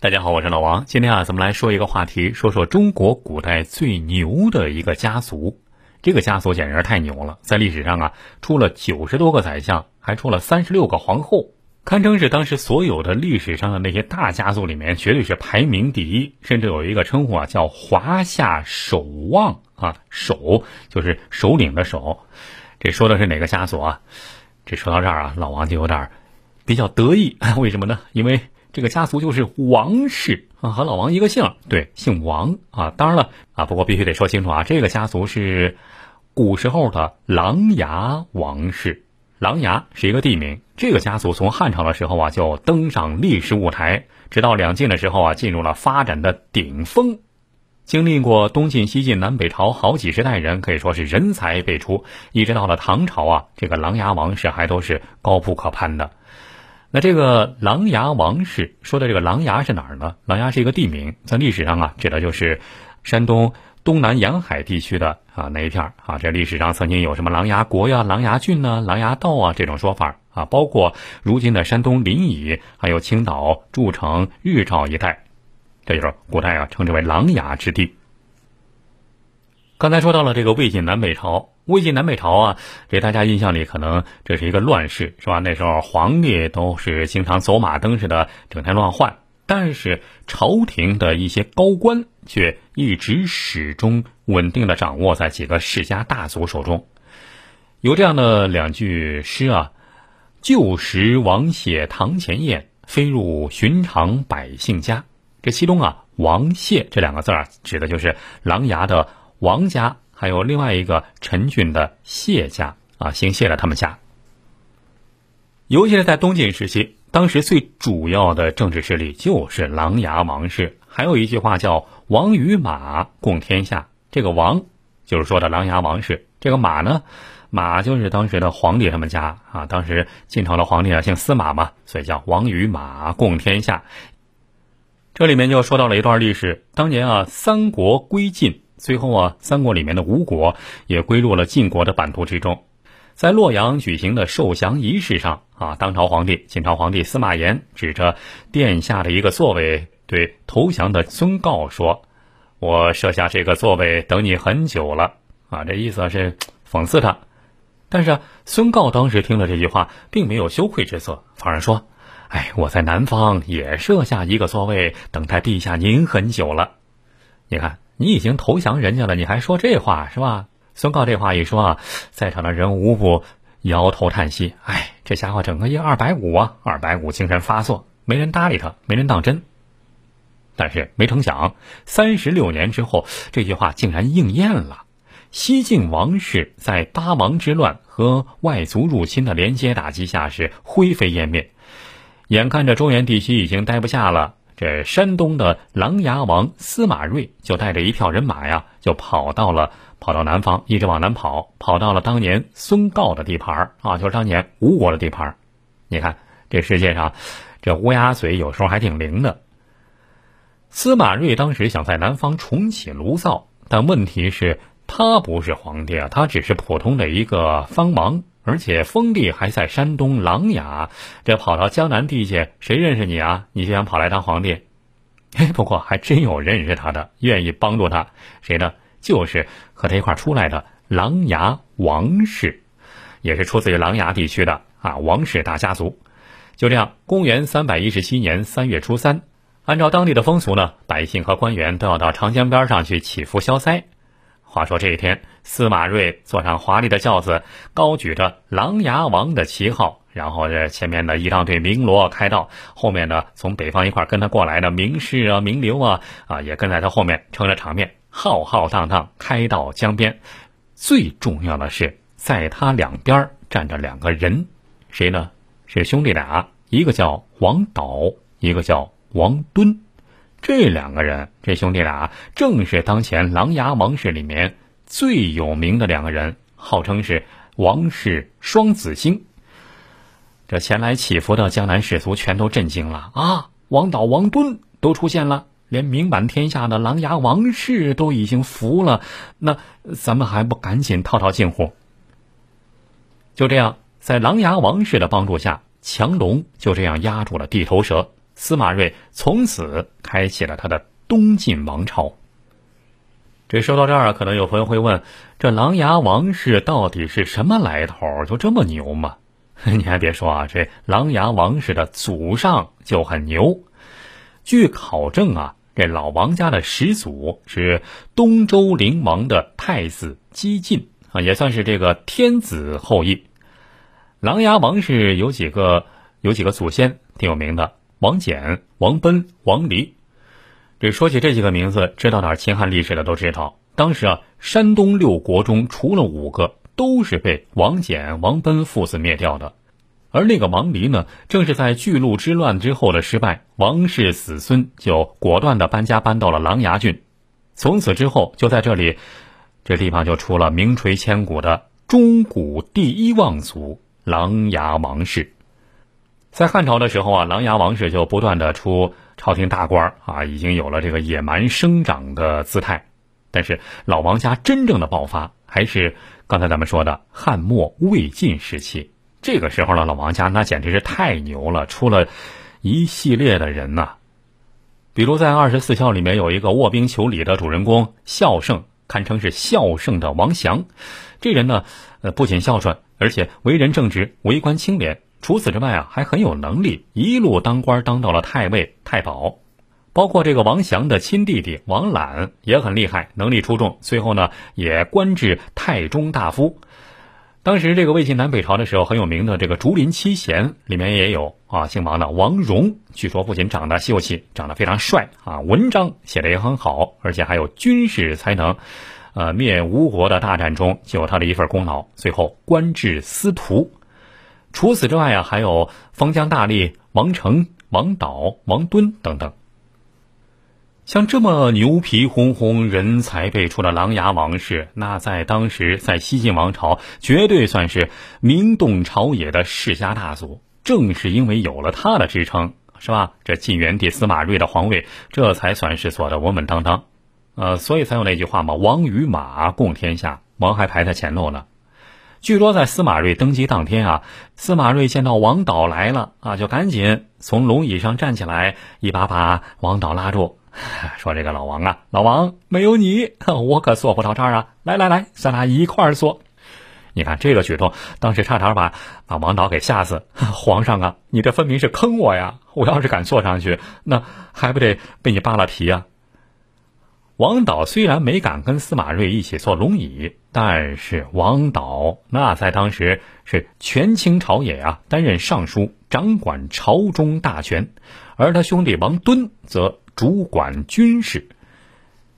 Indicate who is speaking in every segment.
Speaker 1: 大家好，我是老王。今天啊，咱们来说一个话题，说说中国古代最牛的一个家族。这个家族简直太牛了，在历史上啊，出了九十多个宰相，还出了三十六个皇后，堪称是当时所有的历史上的那些大家族里面，绝对是排名第一。甚至有一个称呼啊，叫“华夏首望”啊，首就是首领的首。这说的是哪个家族啊？这说到这儿啊，老王就有点比较得意。为什么呢？因为这个家族就是王氏啊，和老王一个姓，对，姓王啊。当然了啊，不过必须得说清楚啊，这个家族是古时候的琅琊王氏。琅琊是一个地名。这个家族从汉朝的时候啊，就登上历史舞台，直到两晋的时候啊，进入了发展的顶峰。经历过东晋、西晋、南北朝好几十代人，可以说是人才辈出。一直到了唐朝啊，这个琅琊王氏还都是高不可攀的。那这个琅琊王氏说的这个琅琊是哪儿呢？琅琊是一个地名，在历史上啊，指的就是山东东南沿海地区的啊那一片啊。这历史上曾经有什么琅琊国呀、琅琊郡呢、琅琊道啊这种说法啊，包括如今的山东临沂，还有青岛、诸城、日照一带。这就是古代啊，称之为琅琊之地。刚才说到了这个魏晋南北朝，魏晋南北朝啊，给大家印象里可能这是一个乱世，是吧？那时候皇帝都是经常走马灯似的，整天乱换，但是朝廷的一些高官却一直始终稳定的掌握在几个世家大族手中。有这样的两句诗啊：“旧时王谢堂前燕，飞入寻常百姓家。”这其中啊，“王谢”这两个字儿指的就是琅琊的王家，还有另外一个陈郡的谢家啊，姓谢的他们家。尤其是在东晋时期，当时最主要的政治势力就是琅琊王氏。还有一句话叫“王与马共天下”，这个“王”就是说的琅琊王氏，这个“马”呢，马就是当时的皇帝他们家啊。当时晋朝的皇帝啊姓司马嘛，所以叫“王与马共天下”。这里面就说到了一段历史，当年啊，三国归晋，最后啊，三国里面的吴国也归入了晋国的版图之中。在洛阳举行的受降仪式上啊，当朝皇帝晋朝皇帝司马炎指着殿下的一个座位，对投降的孙告说：“我设下这个座位等你很久了。”啊，这意思是讽刺他。但是，孙告当时听了这句话，并没有羞愧之色，反而说。哎，我在南方也设下一个座位，等待陛下您很久了。你看，你已经投降人家了，你还说这话是吧？孙告这话一说啊，在场的人无不摇头叹息。哎，这家伙整个一二百五啊，二百五精神发作，没人搭理他，没人当真。但是没成想，三十六年之后，这句话竟然应验了。西晋王室在八王之乱和外族入侵的连接打击下，是灰飞烟灭。眼看着中原地区已经待不下了，这山东的琅琊王司马睿就带着一票人马呀，就跑到了跑到南方，一直往南跑，跑到了当年孙告的地盘啊，就是当年吴国的地盘你看这世界上，这乌鸦嘴有时候还挺灵的。司马睿当时想在南方重启炉灶，但问题是，他不是皇帝啊，他只是普通的一个藩王。而且封地还在山东琅琊，这跑到江南地界，谁认识你啊？你就想跑来当皇帝？哎，不过还真有认识他的，愿意帮助他，谁呢？就是和他一块出来的琅琊王氏，也是出自于琅琊地区的啊王氏大家族。就这样，公元三百一十七年三月初三，按照当地的风俗呢，百姓和官员都要到长江边上去祈福消灾。话说这一天，司马睿坐上华丽的轿子，高举着琅琊王的旗号，然后这前面的一仗队鸣锣开道，后面呢从北方一块跟他过来的名士啊、名流啊啊也跟在他后面撑着场面，浩浩荡荡开到江边。最重要的是，在他两边站着两个人，谁呢？是兄弟俩，一个叫王导，一个叫王敦。这两个人，这兄弟俩正是当前琅琊王氏里面最有名的两个人，号称是王氏双子星。这前来祈福的江南士族全都震惊了啊！王导、王敦都出现了，连名满天下的琅琊王氏都已经服了，那咱们还不赶紧套套近乎？就这样，在琅琊王氏的帮助下，强龙就这样压住了地头蛇，司马睿从此开启了他的东晋王朝。这说到这儿啊，可能有朋友会问：这琅琊王氏到底是什么来头？就这么牛吗？你还别说啊，这琅琊王氏的祖上就很牛。据考证啊，这老王家的始祖是东周灵王的太子姬晋啊，也算是这个天子后裔。琅琊王氏有几个有几个祖先挺有名的，王翦、王贲、王离。这说起这几个名字，知道点秦汉历史的都知道，当时啊，山东六国中除了五个。都是被王翦、王贲父子灭掉的，而那个王离呢，正是在巨鹿之乱之后的失败，王氏子孙就果断的搬家搬到了琅琊郡，从此之后就在这里，这地方就出了名垂千古的中古第一望族琅琊王氏。在汉朝的时候啊，琅琊王氏就不断的出朝廷大官啊，已经有了这个野蛮生长的姿态，但是老王家真正的爆发还是。刚才咱们说的汉末魏晋时期，这个时候呢，老王家那简直是太牛了，出了一系列的人呐。比如在《二十四孝》里面有一个卧冰求鲤的主人公孝圣，堪称是孝圣的王祥。这人呢，呃，不仅孝顺，而且为人正直，为官清廉。除此之外啊，还很有能力，一路当官当到了太尉、太保。包括这个王祥的亲弟弟王览也很厉害，能力出众，最后呢也官至太中大夫。当时这个魏晋南北朝的时候很有名的这个竹林七贤里面也有啊，姓王的王戎，据说不仅长得秀气，长得非常帅啊，文章写的也很好，而且还有军事才能。呃，灭吴国的大战中就有他的一份功劳，最后官至司徒。除此之外啊，还有封疆大吏王成、王导、王敦等等。像这么牛皮哄哄、人才辈出的琅琊王氏，那在当时在西晋王朝绝对算是名动朝野的世家大族。正是因为有了他的支撑，是吧？这晋元帝司马睿的皇位，这才算是坐得稳稳当当。呃，所以才有那句话嘛：“王与马，共天下。”王还排在前头呢。据说在司马睿登基当天啊，司马睿见到王导来了啊，就赶紧从龙椅上站起来，一把把王导拉住。说这个老王啊，老王没有你，我可坐不到这儿啊！来来来，咱俩一块儿坐。你看这个举动，当时差点把把王导给吓死。皇上啊，你这分明是坑我呀！我要是敢坐上去，那还不得被你扒了皮啊？王导虽然没敢跟司马睿一起坐龙椅，但是王导那在当时是权倾朝野啊，担任尚书，掌管朝中大权，而他兄弟王敦则。主管军事，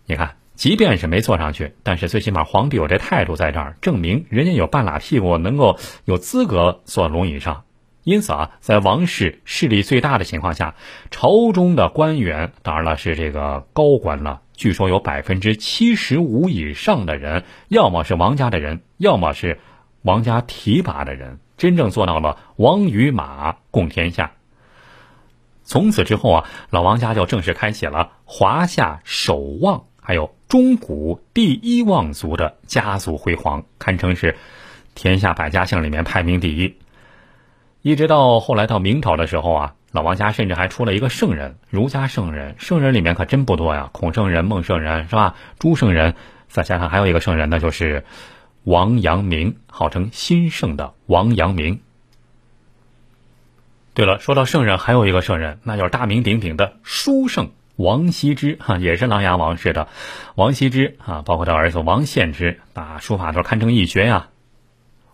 Speaker 1: 你看，即便是没坐上去，但是最起码皇帝有这态度在这儿，证明人家有半拉屁股，能够有资格坐龙椅上。因此啊，在王室势力最大的情况下，朝中的官员当然了是这个高官了。据说有百分之七十五以上的人，要么是王家的人，要么是王家提拔的人，真正做到了王与马共天下。从此之后啊，老王家就正式开启了华夏首望，还有中古第一望族的家族辉煌，堪称是天下百家姓里面排名第一。一直到后来到明朝的时候啊，老王家甚至还出了一个圣人，儒家圣人。圣人里面可真不多呀，孔圣人、孟圣人是吧？朱圣人，再加上还有一个圣人，那就是王阳明，号称新圣的王阳明。对了，说到圣人，还有一个圣人，那就是大名鼎鼎的书圣王羲之哈，也是琅琊王氏的王羲之啊，包括他儿子王献之，那书法都堪称一绝呀。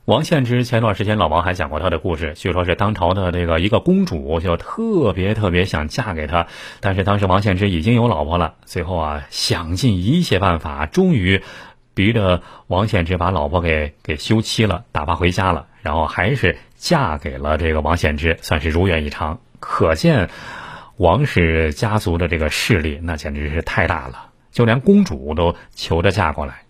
Speaker 1: 王献之前段时间老王还讲过他的故事，据说是当朝的这个一个公主就特别特别想嫁给他，但是当时王献之已经有老婆了，最后啊想尽一切办法，终于逼着王献之把老婆给给休妻了，打发回家了，然后还是。嫁给了这个王献之，算是如愿以偿。可见王氏家族的这个势力，那简直是太大了，就连公主都求着嫁过来。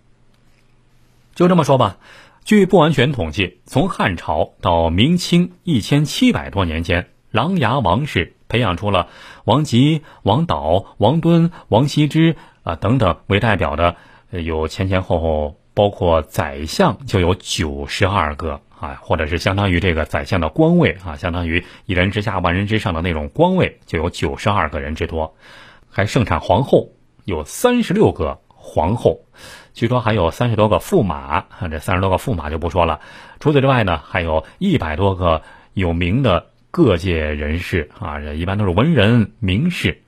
Speaker 1: 就这么说吧，据不完全统计，从汉朝到明清一千七百多年间，琅琊王氏培养出了王吉、王导、王敦、王羲之啊等等为代表的，有前前后后包括宰相就有九十二个。啊，或者是相当于这个宰相的官位啊，相当于一人之下万人之上的那种官位，就有九十二个人之多，还盛产皇后，有三十六个皇后，据说还有三十多个驸马，这三十多个驸马就不说了。除此之外呢，还有一百多个有名的各界人士啊，这一般都是文人名士。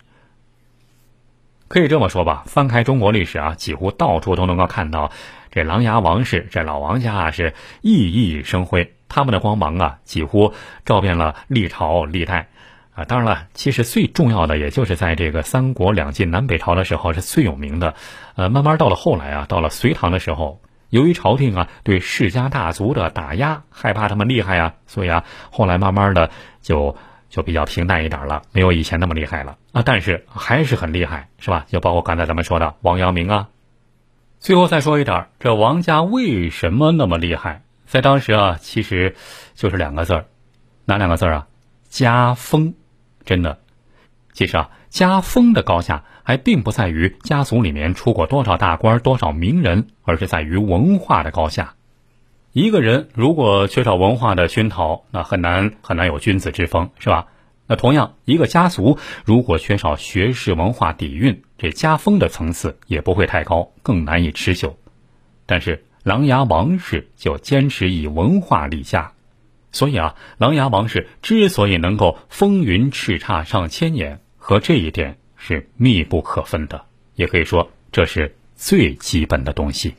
Speaker 1: 可以这么说吧，翻开中国历史啊，几乎到处都能够看到这琅琊王氏、这老王家啊是熠熠生辉，他们的光芒啊几乎照遍了历朝历代啊。当然了，其实最重要的也就是在这个三国两晋南北朝的时候是最有名的。呃，慢慢到了后来啊，到了隋唐的时候，由于朝廷啊对世家大族的打压，害怕他们厉害啊，所以啊后来慢慢的就。就比较平淡一点了，没有以前那么厉害了啊，但是还是很厉害，是吧？就包括刚才咱们说的王阳明啊。最后再说一点，这王家为什么那么厉害？在当时啊，其实就是两个字儿，哪两个字儿啊？家风。真的，其实啊，家风的高下还并不在于家族里面出过多少大官、多少名人，而是在于文化的高下。一个人如果缺少文化的熏陶，那很难很难有君子之风，是吧？那同样，一个家族如果缺少学识文化底蕴，这家风的层次也不会太高，更难以持久。但是琅琊王氏就坚持以文化立家，所以啊，琅琊王氏之所以能够风云叱咤上千年，和这一点是密不可分的，也可以说这是最基本的东西。